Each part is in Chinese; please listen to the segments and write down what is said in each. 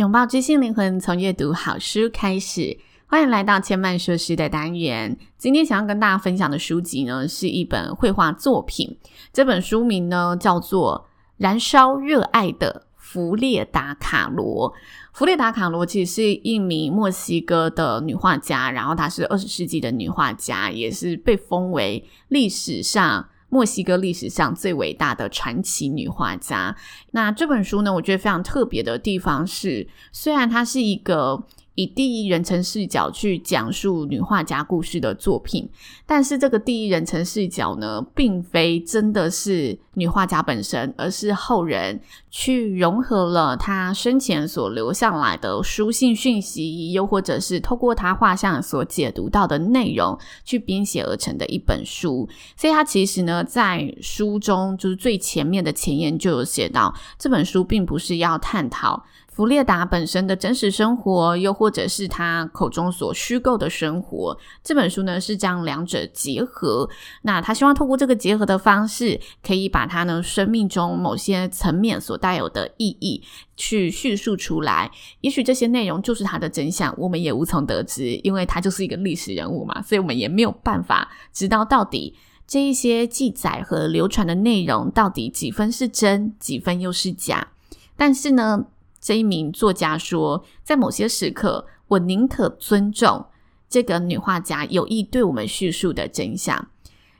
拥抱知性灵魂，从阅读好书开始。欢迎来到千嫚说书的单元。今天想要跟大家分享的书籍呢，是一本绘画作品。这本书名呢，叫做《燃烧热爱的弗列达卡罗》。弗列达卡罗其实是一名墨西哥的女画家，然后她是二十世纪的女画家，也是被封为历史上。墨西哥历史上最伟大的传奇女画家。那这本书呢，我觉得非常特别的地方是，虽然它是一个。以第一人称视角去讲述女画家故事的作品，但是这个第一人称视角呢，并非真的是女画家本身，而是后人去融合了她生前所留下来的书信讯息，又或者是透过她画像所解读到的内容，去编写而成的一本书。所以，她其实呢，在书中就是最前面的前言就有写到，这本书并不是要探讨。弗列达本身的真实生活，又或者是他口中所虚构的生活，这本书呢是将两者结合。那他希望透过这个结合的方式，可以把他呢生命中某些层面所带有的意义去叙述出来。也许这些内容就是他的真相，我们也无从得知，因为他就是一个历史人物嘛，所以我们也没有办法知道到底这一些记载和流传的内容到底几分是真，几分又是假。但是呢，这一名作家说，在某些时刻，我宁可尊重这个女画家有意对我们叙述的真相。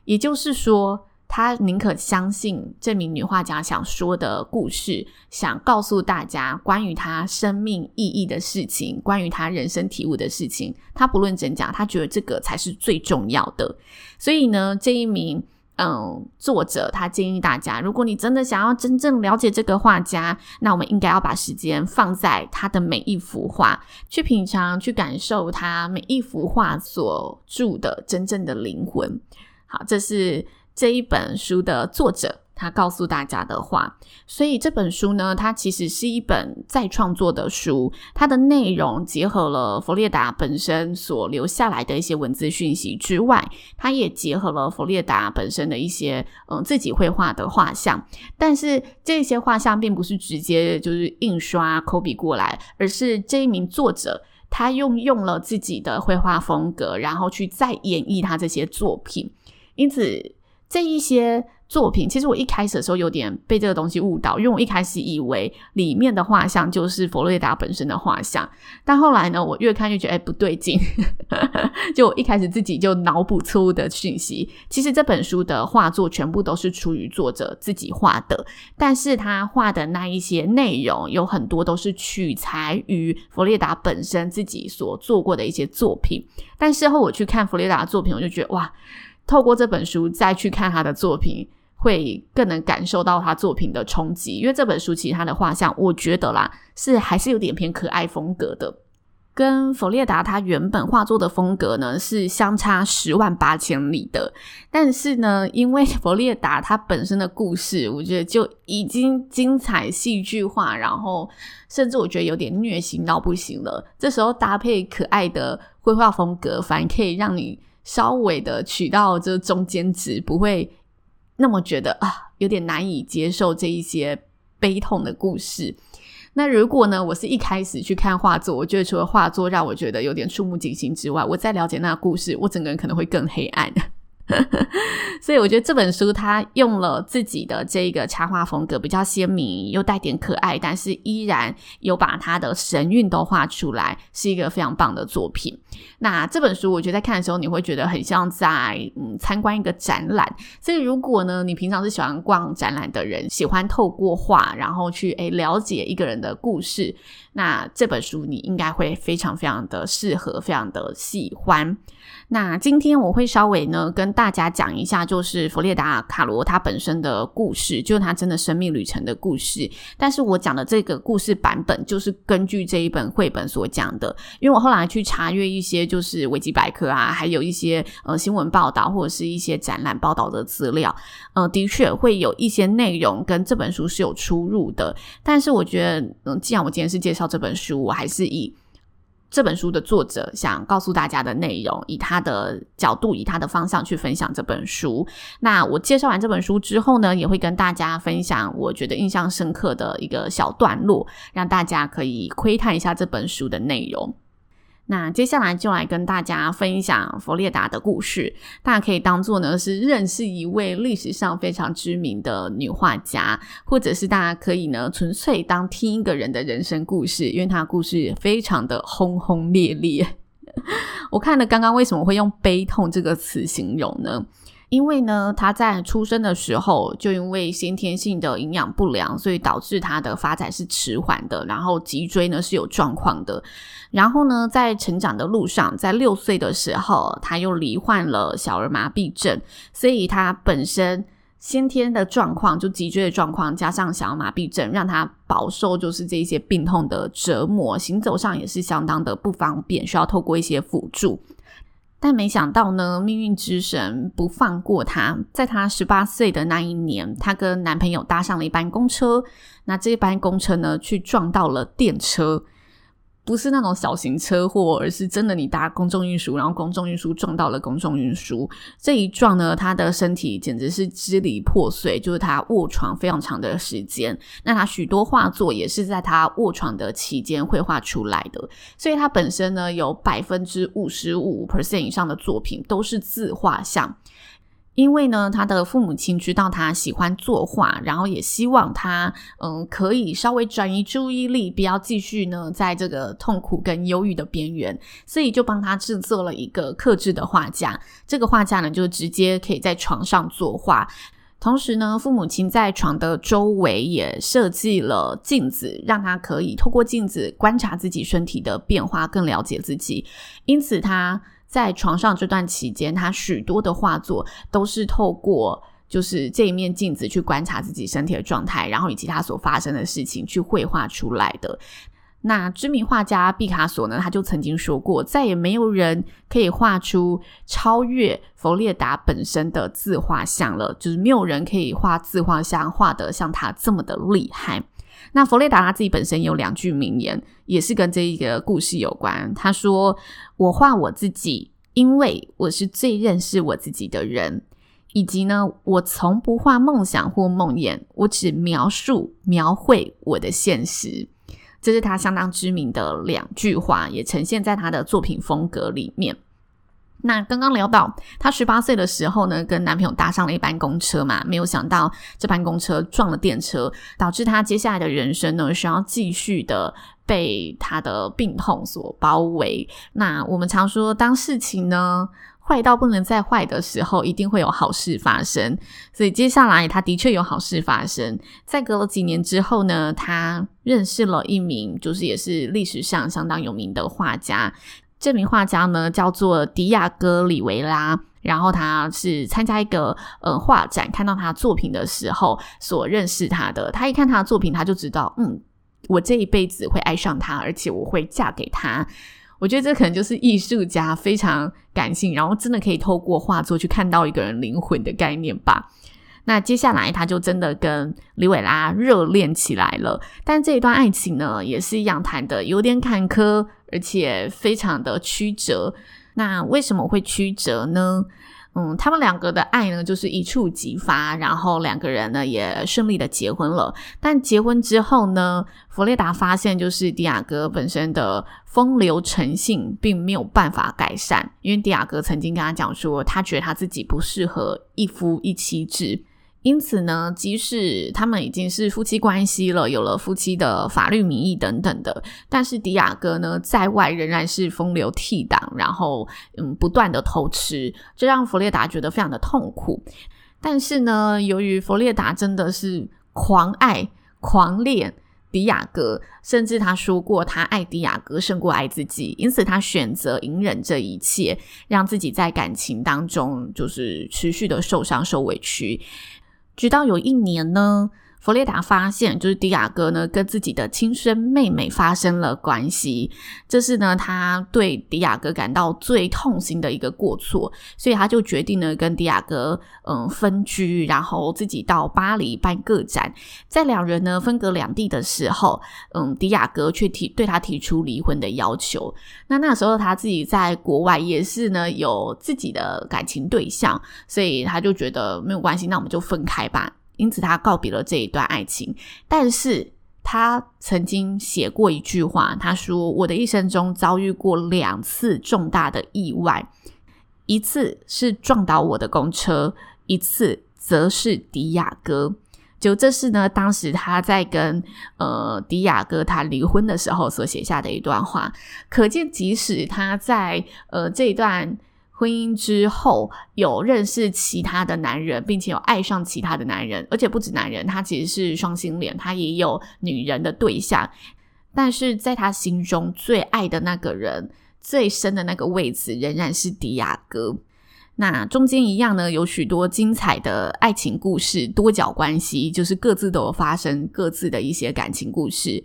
也就是说，他宁可相信这名女画家想说的故事，想告诉大家关于她生命意义的事情，关于她人生体悟的事情。他不论真假，他觉得这个才是最重要的。所以呢，这一名。嗯，作者他建议大家，如果你真的想要真正了解这个画家，那我们应该要把时间放在他的每一幅画，去品尝、去感受他每一幅画所住的真正的灵魂。好，这是这一本书的作者。他告诉大家的话，所以这本书呢，它其实是一本再创作的书。它的内容结合了弗列达本身所留下来的一些文字讯息之外，它也结合了弗列达本身的一些嗯自己绘画的画像。但是这些画像并不是直接就是印刷 copy 过来，而是这一名作者他用用了自己的绘画风格，然后去再演绎他这些作品。因此这一些。作品其实我一开始的时候有点被这个东西误导，因为我一开始以为里面的画像就是芙列达本身的画像，但后来呢，我越看越觉得哎不对劲，就我一开始自己就脑补错误的讯息。其实这本书的画作全部都是出于作者自己画的，但是他画的那一些内容有很多都是取材于芙列达本身自己所做过的一些作品。但事后我去看芙列达的作品，我就觉得哇，透过这本书再去看他的作品。会更能感受到他作品的冲击，因为这本书其实他的画像，我觉得啦，是还是有点偏可爱风格的，跟芙列达他原本画作的风格呢是相差十万八千里的。但是呢，因为 芙列达他本身的故事，我觉得就已经精彩戏剧化，然后甚至我觉得有点虐心到不行了。这时候搭配可爱的绘画风格，反而可以让你稍微的取到这中间值，不会。那么觉得啊，有点难以接受这一些悲痛的故事。那如果呢，我是一开始去看画作，我觉得除了画作让我觉得有点触目惊心之外，我在了解那个故事，我整个人可能会更黑暗。所以我觉得这本书它用了自己的这个插画风格，比较鲜明又带点可爱，但是依然有把它的神韵都画出来，是一个非常棒的作品。那这本书我觉得在看的时候，你会觉得很像在嗯参观一个展览。所以如果呢，你平常是喜欢逛展览的人，喜欢透过画然后去诶了解一个人的故事，那这本书你应该会非常非常的适合，非常的喜欢。那今天我会稍微呢跟大家讲一下，就是弗列达·卡罗他本身的故事，就是他真的生命旅程的故事。但是我讲的这个故事版本，就是根据这一本绘本所讲的。因为我后来去查阅一些就是维基百科啊，还有一些呃新闻报道或者是一些展览报道的资料，呃，的确会有一些内容跟这本书是有出入的。但是我觉得，嗯、既然我今天是介绍这本书，我还是以。这本书的作者想告诉大家的内容，以他的角度，以他的方向去分享这本书。那我介绍完这本书之后呢，也会跟大家分享我觉得印象深刻的一个小段落，让大家可以窥探一下这本书的内容。那接下来就来跟大家分享弗列达的故事，大家可以当做呢是认识一位历史上非常知名的女画家，或者是大家可以呢纯粹当听一个人的人生故事，因为她故事非常的轰轰烈烈。我看了刚刚为什么会用悲痛这个词形容呢？因为呢，他在出生的时候就因为先天性的营养不良，所以导致他的发展是迟缓的，然后脊椎呢是有状况的。然后呢，在成长的路上，在六岁的时候，他又罹患了小儿麻痹症，所以他本身先天的状况，就脊椎的状况，加上小儿麻痹症，让他饱受就是这些病痛的折磨，行走上也是相当的不方便，需要透过一些辅助。但没想到呢，命运之神不放过她。在她十八岁的那一年，她跟男朋友搭上了一班公车，那这班公车呢，去撞到了电车。不是那种小型车祸，而是真的你搭公众运输，然后公众运输撞到了公众运输。这一撞呢，他的身体简直是支离破碎，就是他卧床非常长的时间。那他许多画作也是在他卧床的期间绘画出来的，所以他本身呢，有百分之五十五 percent 以上的作品都是自画像。因为呢，他的父母亲知道他喜欢作画，然后也希望他嗯可以稍微转移注意力，不要继续呢在这个痛苦跟忧郁的边缘，所以就帮他制作了一个克制的画架。这个画架呢，就直接可以在床上作画，同时呢，父母亲在床的周围也设计了镜子，让他可以透过镜子观察自己身体的变化，更了解自己。因此他。在床上这段期间，他许多的画作都是透过就是这一面镜子去观察自己身体的状态，然后以及他所发生的事情去绘画出来的。那知名画家毕卡索呢，他就曾经说过，再也没有人可以画出超越弗列达本身的自画像了，就是没有人可以画自画像画得像他这么的厉害。那弗雷达他自己本身有两句名言，也是跟这一个故事有关。他说：“我画我自己，因为我是最认识我自己的人。以及呢，我从不画梦想或梦魇，我只描述描绘我的现实。”这是他相当知名的两句话，也呈现在他的作品风格里面。那刚刚聊到，她十八岁的时候呢，跟男朋友搭上了一班公车嘛，没有想到这班公车撞了电车，导致她接下来的人生呢，需要继续的被她的病痛所包围。那我们常说，当事情呢坏到不能再坏的时候，一定会有好事发生。所以接下来，她的确有好事发生。在隔了几年之后呢，她认识了一名，就是也是历史上相当有名的画家。这名画家呢，叫做迪亚哥·里维拉，然后他是参加一个呃画展，看到他作品的时候所认识他的。他一看他的作品，他就知道，嗯，我这一辈子会爱上他，而且我会嫁给他。我觉得这可能就是艺术家非常感性，然后真的可以透过画作去看到一个人灵魂的概念吧。那接下来他就真的跟里维拉热恋起来了，但这一段爱情呢，也是一样谈的有点坎坷。而且非常的曲折，那为什么会曲折呢？嗯，他们两个的爱呢，就是一触即发，然后两个人呢也顺利的结婚了。但结婚之后呢，弗雷达发现，就是迪亚哥本身的风流成性并没有办法改善，因为迪亚哥曾经跟他讲说，他觉得他自己不适合一夫一妻制。因此呢，即使他们已经是夫妻关系了，有了夫妻的法律名义等等的，但是迪亚哥呢，在外仍然是风流倜傥，然后嗯，不断的偷吃，这让弗列达觉得非常的痛苦。但是呢，由于弗列达真的是狂爱狂恋，迪亚哥，甚至他说过他爱迪亚哥胜过爱自己，因此他选择隐忍这一切，让自己在感情当中就是持续的受伤受委屈，直到有一年呢。弗列达发现，就是迪亚哥呢跟自己的亲生妹妹发生了关系，这是呢他对迪亚哥感到最痛心的一个过错，所以他就决定呢跟迪亚哥嗯分居，然后自己到巴黎办个展。在两人呢分隔两地的时候，嗯，迪亚哥却提对他提出离婚的要求。那那时候他自己在国外也是呢有自己的感情对象，所以他就觉得没有关系，那我们就分开吧。因此，他告别了这一段爱情。但是他曾经写过一句话，他说：“我的一生中遭遇过两次重大的意外，一次是撞倒我的公车，一次则是迪亚哥。”就这是呢，当时他在跟呃迪亚哥他离婚的时候所写下的一段话。可见，即使他在呃这一段。婚姻之后有认识其他的男人，并且有爱上其他的男人，而且不止男人，他其实是双性恋，他也有女人的对象。但是在他心中最爱的那个人，最深的那个位置仍然是迪亚哥。那中间一样呢，有许多精彩的爱情故事，多角关系，就是各自都有发生各自的一些感情故事。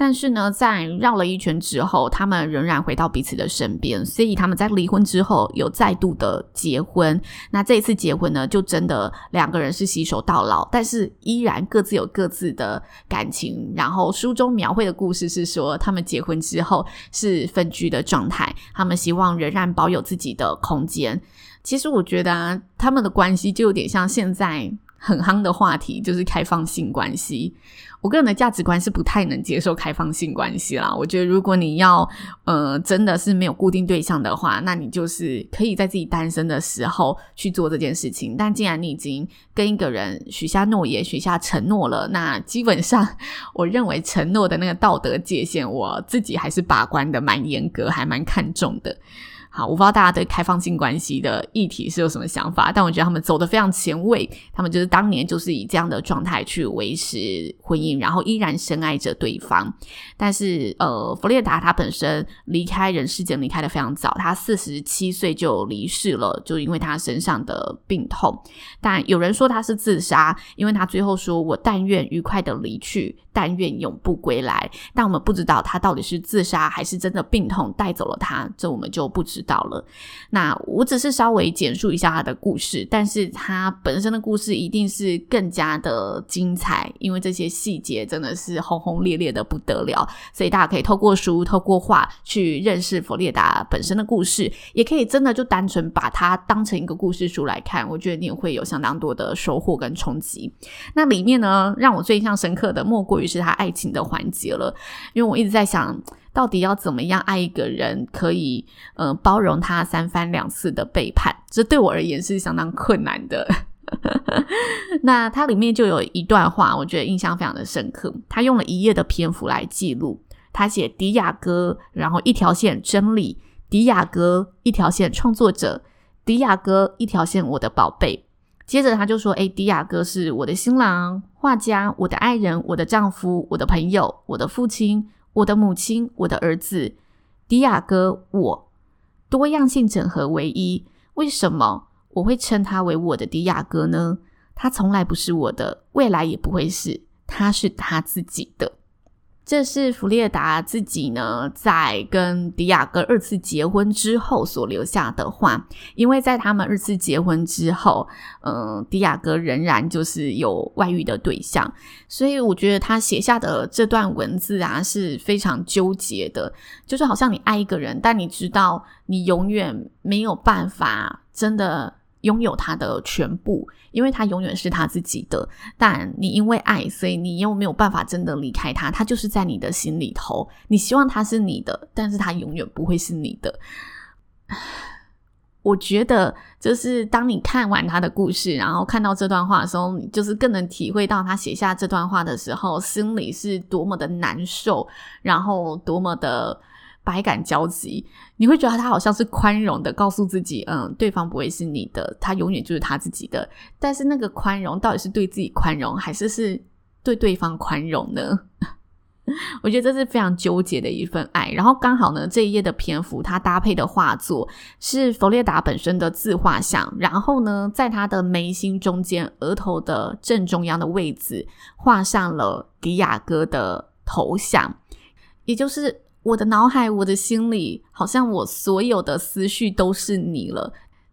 但是呢，在绕了一圈之后，他们仍然回到彼此的身边，所以他们在离婚之后有再度的结婚。那这一次结婚呢，就真的两个人是携手到老，但是依然各自有各自的感情。然后书中描绘的故事是说，他们结婚之后是分居的状态，他们希望仍然保有自己的空间。其实我觉得啊，他们的关系就有点像现在很夯的话题，就是开放性关系。我个人的价值观是不太能接受开放性关系啦。我觉得如果你要呃真的是没有固定对象的话，那你就是可以在自己单身的时候去做这件事情。但既然你已经跟一个人许下诺言、许下承诺了，那基本上 我认为承诺的那个道德界限，我自己还是把关的蛮严格，还蛮看重的。好，我不知道大家对开放性关系的议题是有什么想法，但我觉得他们走得非常前卫。他们就是当年就是以这样的状态去维持婚姻，然后依然深爱着对方。但是，呃，弗列达他本身离开人世间离开得非常早，他四十七岁就离世了，就因为他身上的病痛。但有人说他是自杀，因为他最后说：“我但愿愉快的离去。”但愿永不归来，但我们不知道他到底是自杀还是真的病痛带走了他，这我们就不知道了。那我只是稍微简述一下他的故事，但是他本身的故事一定是更加的精彩，因为这些细节真的是轰轰烈烈的不得了。所以大家可以透过书、透过画去认识弗列达本身的故事，也可以真的就单纯把它当成一个故事书来看，我觉得你也会有相当多的收获跟冲击。那里面呢，让我最印象深刻的莫过于是他爱情的环节了，因为我一直在想，到底要怎么样爱一个人，可以呃包容他三番两次的背叛，这对我而言是相当困难的。那它里面就有一段话，我觉得印象非常的深刻。他用了一页的篇幅来记录，他写迪亚哥，然后一条线真理，迪亚哥一条线创作者，迪亚哥一条线我的宝贝。接着他就说：“诶，迪亚哥是我的新郎、画家、我的爱人、我的丈夫、我的朋友、我的父亲、我的母亲、我的儿子。迪亚哥，我多样性整合为一。为什么我会称他为我的迪亚哥呢？他从来不是我的，未来也不会是，他是他自己的。”这是弗列达自己呢，在跟迪亚哥二次结婚之后所留下的话，因为在他们二次结婚之后，嗯、迪亚哥仍然就是有外遇的对象，所以我觉得他写下的这段文字啊是非常纠结的，就是好像你爱一个人，但你知道你永远没有办法真的。拥有他的全部，因为他永远是他自己的。但你因为爱，所以你又没有办法真的离开他。他就是在你的心里头，你希望他是你的，但是他永远不会是你的。我觉得，就是当你看完他的故事，然后看到这段话的时候，你就是更能体会到他写下这段话的时候，心里是多么的难受，然后多么的。百感交集，你会觉得他好像是宽容的，告诉自己，嗯，对方不会是你的，他永远就是他自己的。但是那个宽容到底是对自己宽容，还是是对对方宽容呢？我觉得这是非常纠结的一份爱。然后刚好呢，这一页的篇幅，它搭配的画作是弗列达本身的自画像。然后呢，在他的眉心中间，额头的正中央的位置，画上了迪亚哥的头像。也就是我的脑海，我的心里，好像我所有的思绪都是你了。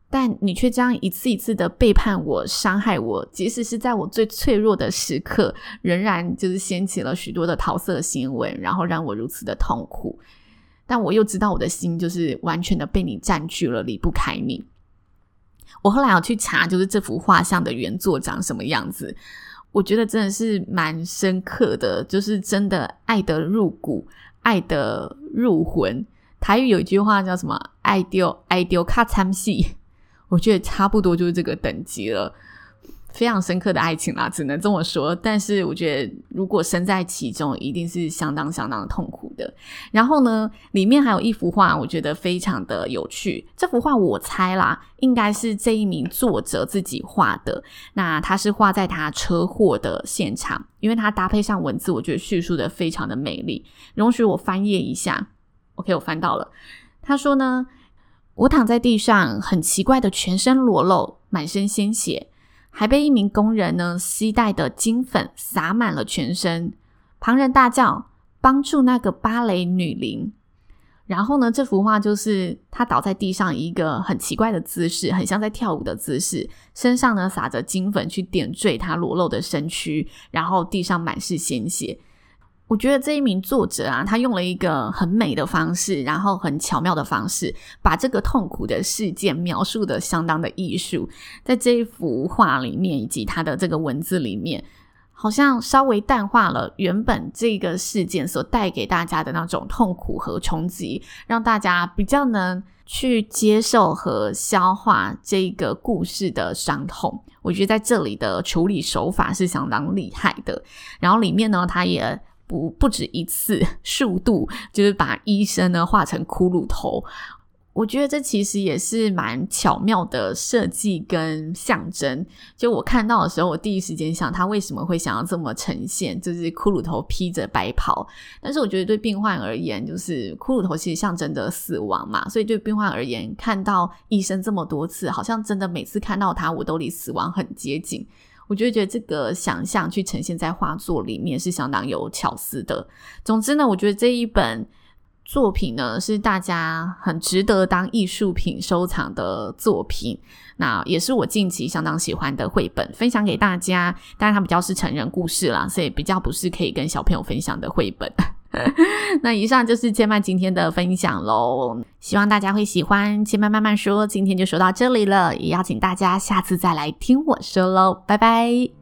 但你却这样一次一次的背叛我、伤害我，即使是在我最脆弱的时刻，仍然就是掀起了许多的桃色新闻，然后让我如此的痛苦。但我又知道我的心就是完全的被你占据了，离不开你。我后来要去查，就是这幅画像的原作长什么样子，我觉得真的是蛮深刻的，就是真的爱得入骨，爱的入魂。台语有一句话叫什么？爱丢爱丢卡参戏。我觉得差不多就是这个等级了，非常深刻的爱情啦，只能这么说。但是我觉得，如果身在其中，一定是相当相当痛苦的。然后呢，里面还有一幅画，我觉得非常的有趣。这幅画我猜啦，应该是这一名作者自己画的。那他是画在他车祸的现场，因为他搭配上文字，我觉得叙述的非常的美丽。容许我翻页一下，OK，我翻到了。他说呢。我躺在地上，很奇怪的全身裸露，满身鲜血，还被一名工人呢携带的金粉洒满了全身。旁人大叫：“帮助那个芭蕾女伶！”然后呢，这幅画就是她倒在地上一个很奇怪的姿势，很像在跳舞的姿势，身上呢撒着金粉去点缀她裸露的身躯，然后地上满是鲜血。我觉得这一名作者啊，他用了一个很美的方式，然后很巧妙的方式，把这个痛苦的事件描述得相当的艺术。在这一幅画里面，以及他的这个文字里面，好像稍微淡化了原本这个事件所带给大家的那种痛苦和冲击，让大家比较能去接受和消化这个故事的伤痛。我觉得在这里的处理手法是相当厉害的。然后里面呢，他也。不不止一次，数度就是把医生呢画成骷髅头。我觉得这其实也是蛮巧妙的设计跟象征。就我看到的时候，我第一时间想他为什么会想要这么呈现，就是骷髅头披着白袍。但是我觉得对病患而言，就是骷髅头其实象征着死亡嘛，所以对病患而言，看到医生这么多次，好像真的每次看到他，我都离死亡很接近。我就觉得这个想象去呈现在画作里面是相当有巧思的。总之呢，我觉得这一本作品呢是大家很值得当艺术品收藏的作品。那也是我近期相当喜欢的绘本，分享给大家。当然，它比较是成人故事啦，所以比较不是可以跟小朋友分享的绘本。那以上就是千曼今天的分享喽，希望大家会喜欢。千曼慢慢说，今天就说到这里了，也邀请大家下次再来听我说喽，拜拜。